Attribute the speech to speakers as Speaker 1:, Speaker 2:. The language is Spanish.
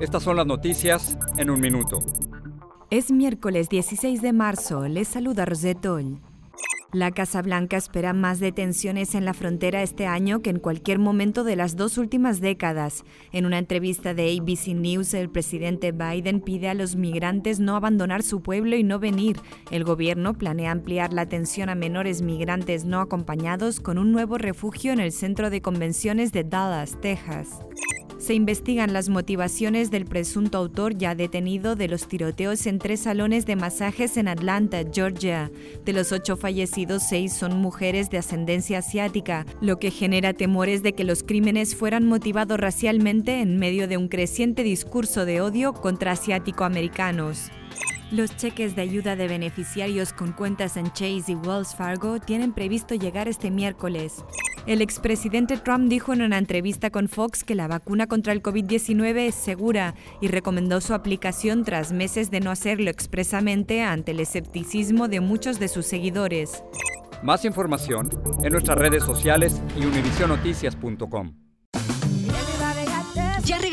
Speaker 1: estas son las noticias en un minuto.
Speaker 2: Es miércoles 16 de marzo, les saluda Rosetol. La Casa Blanca espera más detenciones en la frontera este año que en cualquier momento de las dos últimas décadas. En una entrevista de ABC News, el presidente Biden pide a los migrantes no abandonar su pueblo y no venir. El gobierno planea ampliar la atención a menores migrantes no acompañados con un nuevo refugio en el centro de convenciones de Dallas, Texas. Se investigan las motivaciones del presunto autor ya detenido de los tiroteos en tres salones de masajes en Atlanta, Georgia. De los ocho fallecidos, seis son mujeres de ascendencia asiática, lo que genera temores de que los crímenes fueran motivados racialmente en medio de un creciente discurso de odio contra asiático-americanos. Los cheques de ayuda de beneficiarios con cuentas en Chase y Wells Fargo tienen previsto llegar este miércoles. El expresidente Trump dijo en una entrevista con Fox que la vacuna contra el COVID-19 es segura y recomendó su aplicación tras meses de no hacerlo expresamente ante el escepticismo de muchos de sus seguidores.
Speaker 1: Más información en nuestras redes sociales y univisionoticias.com.